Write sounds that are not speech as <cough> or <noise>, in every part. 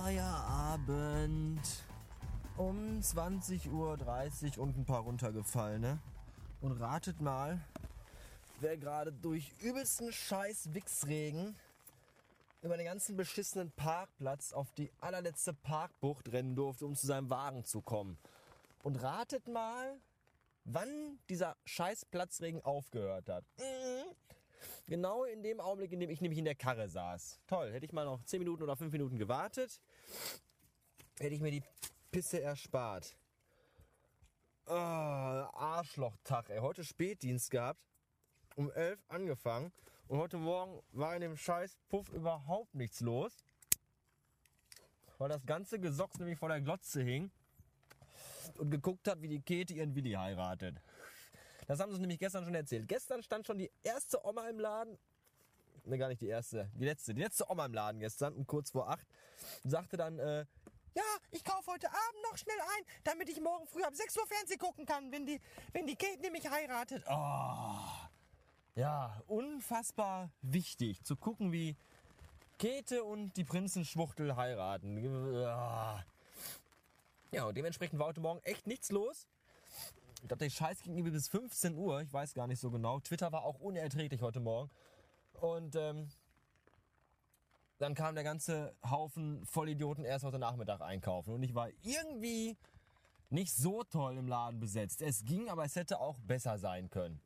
Feierabend. Um 20.30 Uhr und ein paar runtergefallene. Und ratet mal, wer gerade durch übelsten Scheiß Wichsregen über den ganzen beschissenen Parkplatz auf die allerletzte Parkbucht rennen durfte, um zu seinem Wagen zu kommen. Und ratet mal, wann dieser scheiß Platzregen aufgehört hat. Mhm. Genau in dem Augenblick, in dem ich nämlich in der Karre saß. Toll, hätte ich mal noch 10 Minuten oder 5 Minuten gewartet, hätte ich mir die Pisse erspart. Oh, Arschlochtag, ey. Heute Spätdienst gehabt. Um 11 angefangen. Und heute Morgen war in dem scheiß Puff überhaupt nichts los. Weil das ganze Gesocks nämlich vor der Glotze hing. Und geguckt hat, wie die Käthe ihren Willi heiratet. Das haben sie nämlich gestern schon erzählt. Gestern stand schon die erste Oma im Laden. Ne, gar nicht die erste. Die letzte. Die letzte Oma im Laden gestern um kurz vor acht. Sagte dann, äh, ja, ich kaufe heute Abend noch schnell ein, damit ich morgen früh ab 6 Uhr Fernsehen gucken kann, wenn die, wenn die Kate nämlich heiratet. Oh. Ja, unfassbar wichtig zu gucken, wie Käthe und die Prinzenschwuchtel heiraten. Ja, und dementsprechend war heute Morgen echt nichts los. Ich glaube, der Scheiß ging irgendwie bis 15 Uhr. Ich weiß gar nicht so genau. Twitter war auch unerträglich heute Morgen. Und ähm, dann kam der ganze Haufen Vollidioten erst heute Nachmittag einkaufen. Und ich war irgendwie nicht so toll im Laden besetzt. Es ging, aber es hätte auch besser sein können.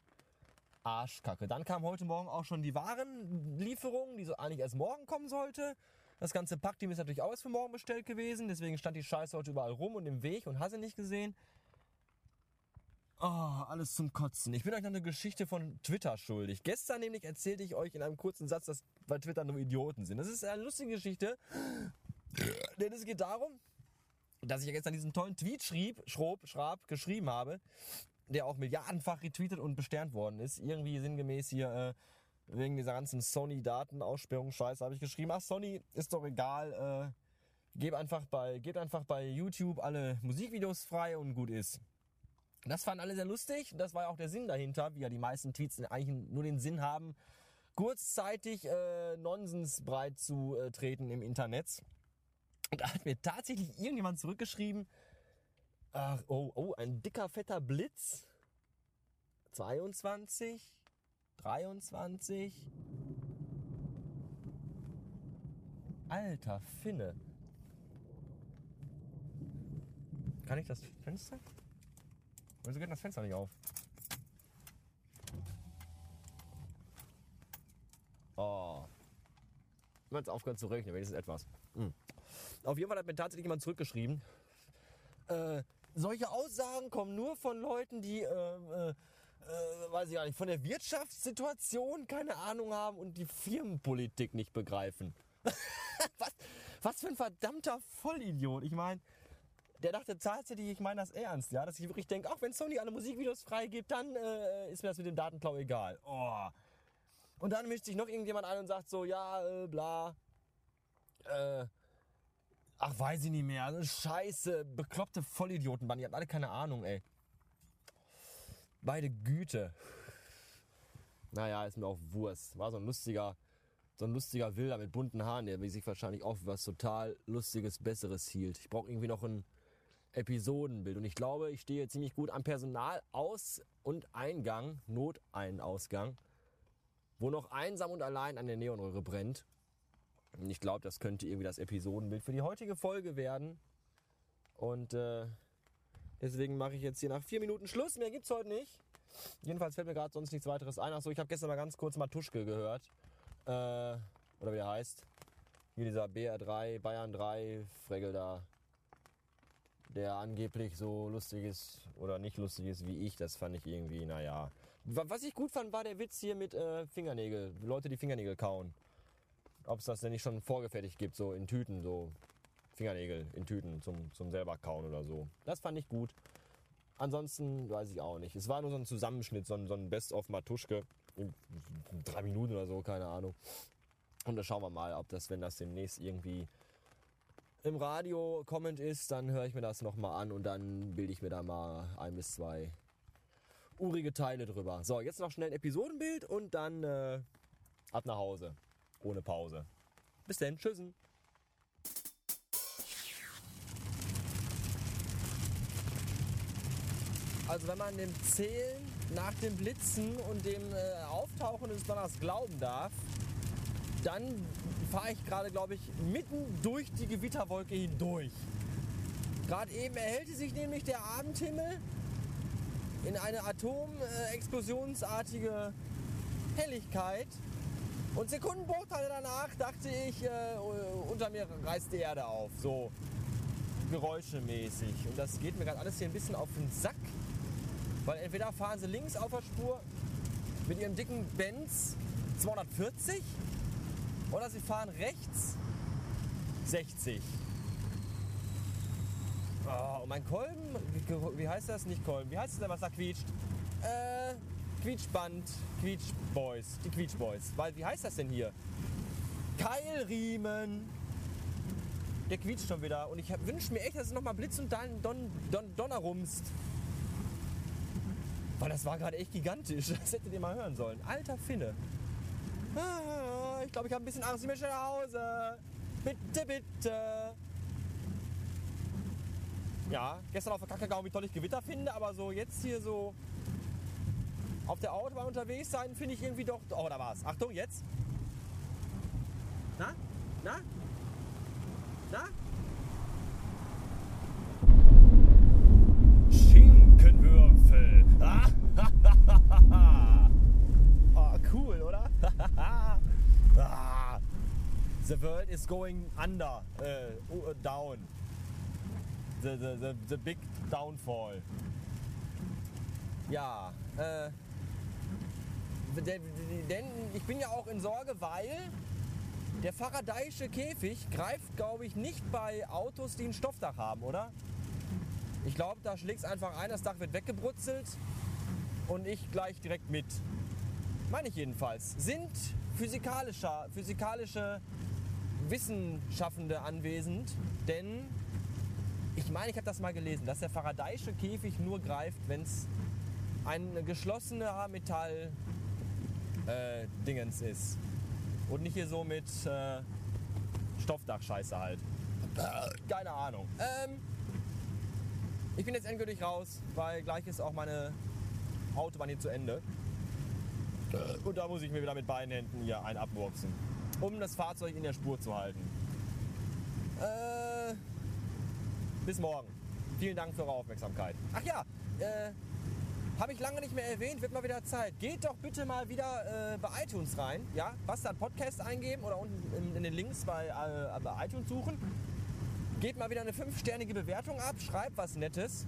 Arschkacke. Dann kam heute Morgen auch schon die Warenlieferung, die so eigentlich erst morgen kommen sollte. Das ganze Packteam ist natürlich auch erst für morgen bestellt gewesen. Deswegen stand die Scheiße heute überall rum und im Weg und hasse nicht gesehen. Oh, alles zum Kotzen. Ich bin euch noch eine Geschichte von Twitter schuldig. Gestern nämlich erzählte ich euch in einem kurzen Satz, dass bei Twitter nur Idioten sind. Das ist eine lustige Geschichte. Denn es geht darum, dass ich ja gestern diesen tollen Tweet schrieb, schrob, schrab, geschrieben habe, der auch milliardenfach retweetet und besternt worden ist. Irgendwie sinngemäß hier, äh, wegen dieser ganzen Sony-Datenaussperrung-Scheiße habe ich geschrieben, ach Sony, ist doch egal, äh, gebt einfach bei, gebt einfach bei YouTube alle Musikvideos frei und gut ist. Das fanden alle sehr lustig. Das war ja auch der Sinn dahinter, wie ja die meisten Tweets eigentlich nur den Sinn haben, kurzzeitig äh, Nonsens breit zu äh, treten im Internet. Und da hat mir tatsächlich irgendjemand zurückgeschrieben, ach, oh, oh, ein dicker, fetter Blitz. 22, 23. Alter Finne. Kann ich das Fenster? Wieso geht das Fenster nicht auf? Oh. Wenn es aufgehört zu regnen, wenigstens etwas. Hm. Auf jeden Fall hat mir tatsächlich jemand zurückgeschrieben. Äh, solche Aussagen kommen nur von Leuten, die, äh, äh, äh, weiß ich gar nicht, von der Wirtschaftssituation keine Ahnung haben und die Firmenpolitik nicht begreifen. <laughs> was, was für ein verdammter Vollidiot. Ich meine, der dachte tatsächlich, ich meine das ernst, ja, dass ich wirklich denke, auch wenn Sony alle Musikvideos freigibt, dann äh, ist mir das mit dem Datenklau egal. Oh. Und dann mischt sich noch irgendjemand ein und sagt so, ja, äh, bla, äh, ach, weiß ich nicht mehr, also scheiße, bekloppte Vollidioten, Mann, die hatten alle keine Ahnung, ey. Beide Güte. Naja, ist mir auch Wurst. War so ein lustiger, so ein lustiger Wilder mit bunten Haaren, der sich wahrscheinlich auch was total Lustiges, Besseres hielt. Ich brauche irgendwie noch ein Episodenbild. Und ich glaube, ich stehe ziemlich gut am Personalaus- und Eingang, Noteinausgang, wo noch einsam und allein an der Neonröhre brennt. Und ich glaube, das könnte irgendwie das Episodenbild für die heutige Folge werden. Und äh, deswegen mache ich jetzt hier nach vier Minuten Schluss. Mehr gibt's heute nicht. Jedenfalls fällt mir gerade sonst nichts weiteres ein. Achso, ich habe gestern mal ganz kurz Matuschke gehört. Äh, oder wie er heißt. Hier dieser BR3, Bayern 3, Fregel da der angeblich so lustig ist oder nicht lustig ist wie ich, das fand ich irgendwie, naja. Was ich gut fand, war der Witz hier mit äh, Fingernägel. Leute, die Fingernägel kauen. Ob es das denn nicht schon vorgefertigt gibt, so in Tüten, so Fingernägel in Tüten zum, zum selber kauen oder so. Das fand ich gut. Ansonsten weiß ich auch nicht. Es war nur so ein Zusammenschnitt, so ein, so ein Best-of Matuschke. In drei Minuten oder so, keine Ahnung. Und da schauen wir mal, ob das, wenn das demnächst irgendwie im Radio kommend ist, dann höre ich mir das nochmal an und dann bilde ich mir da mal ein bis zwei urige Teile drüber. So, jetzt noch schnell ein Episodenbild und dann äh, ab nach Hause. Ohne Pause. Bis denn, tschüssen. Also wenn man dem Zählen nach dem Blitzen und dem äh, Auftauchen des Donners glauben darf, dann fahre ich gerade, glaube ich, mitten durch die Gewitterwolke hindurch. Gerade eben erhellte sich nämlich der Abendhimmel in eine atomexplosionsartige Helligkeit. Und Sekundenbruchteile danach dachte ich, äh, unter mir reißt die Erde auf. So geräuschemäßig. Und das geht mir gerade alles hier ein bisschen auf den Sack. Weil entweder fahren sie links auf der Spur mit ihrem dicken Benz 240 oder sie fahren rechts 60. Oh, und mein Kolben, wie heißt das? Nicht Kolben, wie heißt es denn, was da quietscht? Äh, Quietschband, Quietschboys, die Quietschboys. Weil, wie heißt das denn hier? Keilriemen. Der quietscht schon wieder. Und ich wünsche mir echt, dass es nochmal Blitz und Don, Don, Don, Donner rumst. Weil das war gerade echt gigantisch. <laughs> Das hättet ihr mal hören sollen. Alter Finne. Ah, ich glaube, ich habe ein bisschen Angst. Ich möchte nach Hause. Bitte, bitte. Ja, gestern auf der Kakagau, wie toll ich Gewitter finde, aber so jetzt hier so auf der Autobahn unterwegs sein, finde ich irgendwie doch. Oh, da war's. Achtung, jetzt. Na? Na? Na? Schinkenwürfel. <laughs> cool, oder? <laughs> ah, the world is going under, uh, down. The, the, the, the big downfall. Ja, äh, denn ich bin ja auch in Sorge, weil der Faradayische Käfig greift, glaube ich, nicht bei Autos, die ein Stoffdach haben, oder? Ich glaube, da schlägt es einfach ein, das Dach wird weggebrutzelt und ich gleich direkt mit. Meine ich jedenfalls. Sind physikalischer, physikalische Wissenschaftende anwesend, denn ich meine, ich habe das mal gelesen, dass der Faradayische Käfig nur greift, wenn es ein geschlossener Metall äh, ist. Und nicht hier so mit äh, Stoffdachscheiße halt. Keine Ahnung. Ähm, ich bin jetzt endgültig raus, weil gleich ist auch meine Autobahn hier zu Ende. Und da muss ich mir wieder mit beiden Händen hier einen abwurzen, um das Fahrzeug in der Spur zu halten. Äh, bis morgen. Vielen Dank für eure Aufmerksamkeit. Ach ja, äh, habe ich lange nicht mehr erwähnt, wird mal wieder Zeit. Geht doch bitte mal wieder äh, bei iTunes rein. Ja, Bastard Podcast eingeben oder unten in, in den Links bei, äh, bei iTunes suchen. Gebt mal wieder eine fünfsternige Bewertung ab, schreibt was Nettes.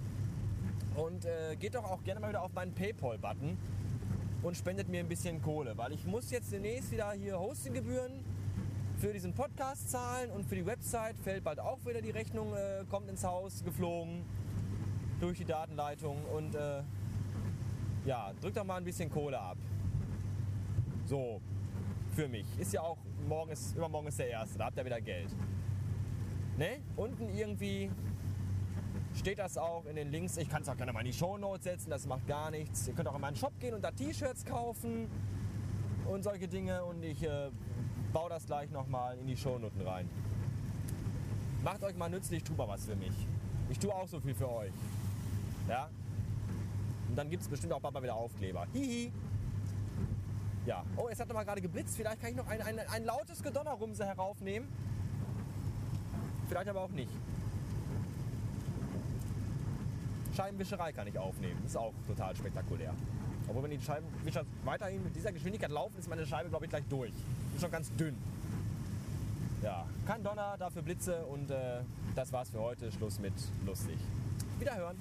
Und äh, geht doch auch gerne mal wieder auf meinen Paypal-Button und spendet mir ein bisschen Kohle, weil ich muss jetzt demnächst wieder hier Hostinggebühren für diesen Podcast zahlen und für die Website fällt bald auch wieder die Rechnung, äh, kommt ins Haus geflogen durch die Datenleitung und äh, ja, drückt doch mal ein bisschen Kohle ab. So, für mich. Ist ja auch, morgen ist, übermorgen ist der erste, da habt ihr wieder Geld. Ne? Unten irgendwie steht das auch in den Links. Ich kann es auch gerne mal in die Show Notes setzen, das macht gar nichts. Ihr könnt auch in meinen Shop gehen und da T-Shirts kaufen und solche Dinge und ich äh, baue das gleich nochmal in die Shownoten rein. Macht euch mal nützlich, tut mal was für mich. Ich tue auch so viel für euch. Ja? Und dann gibt es bestimmt auch bald mal wieder Aufkleber. Hihi. Ja. Oh, es hat noch mal gerade geblitzt. Vielleicht kann ich noch ein, ein, ein lautes Gedonnerrumse heraufnehmen. Vielleicht aber auch nicht. Scheibenwischerei kann ich aufnehmen. Ist auch total spektakulär. Obwohl, wenn die Scheibenwischer weiterhin mit dieser Geschwindigkeit laufen, ist meine Scheibe, glaube ich, gleich durch. Ist schon ganz dünn. Ja, kein Donner, dafür Blitze und äh, das war's für heute. Schluss mit lustig. Wiederhören.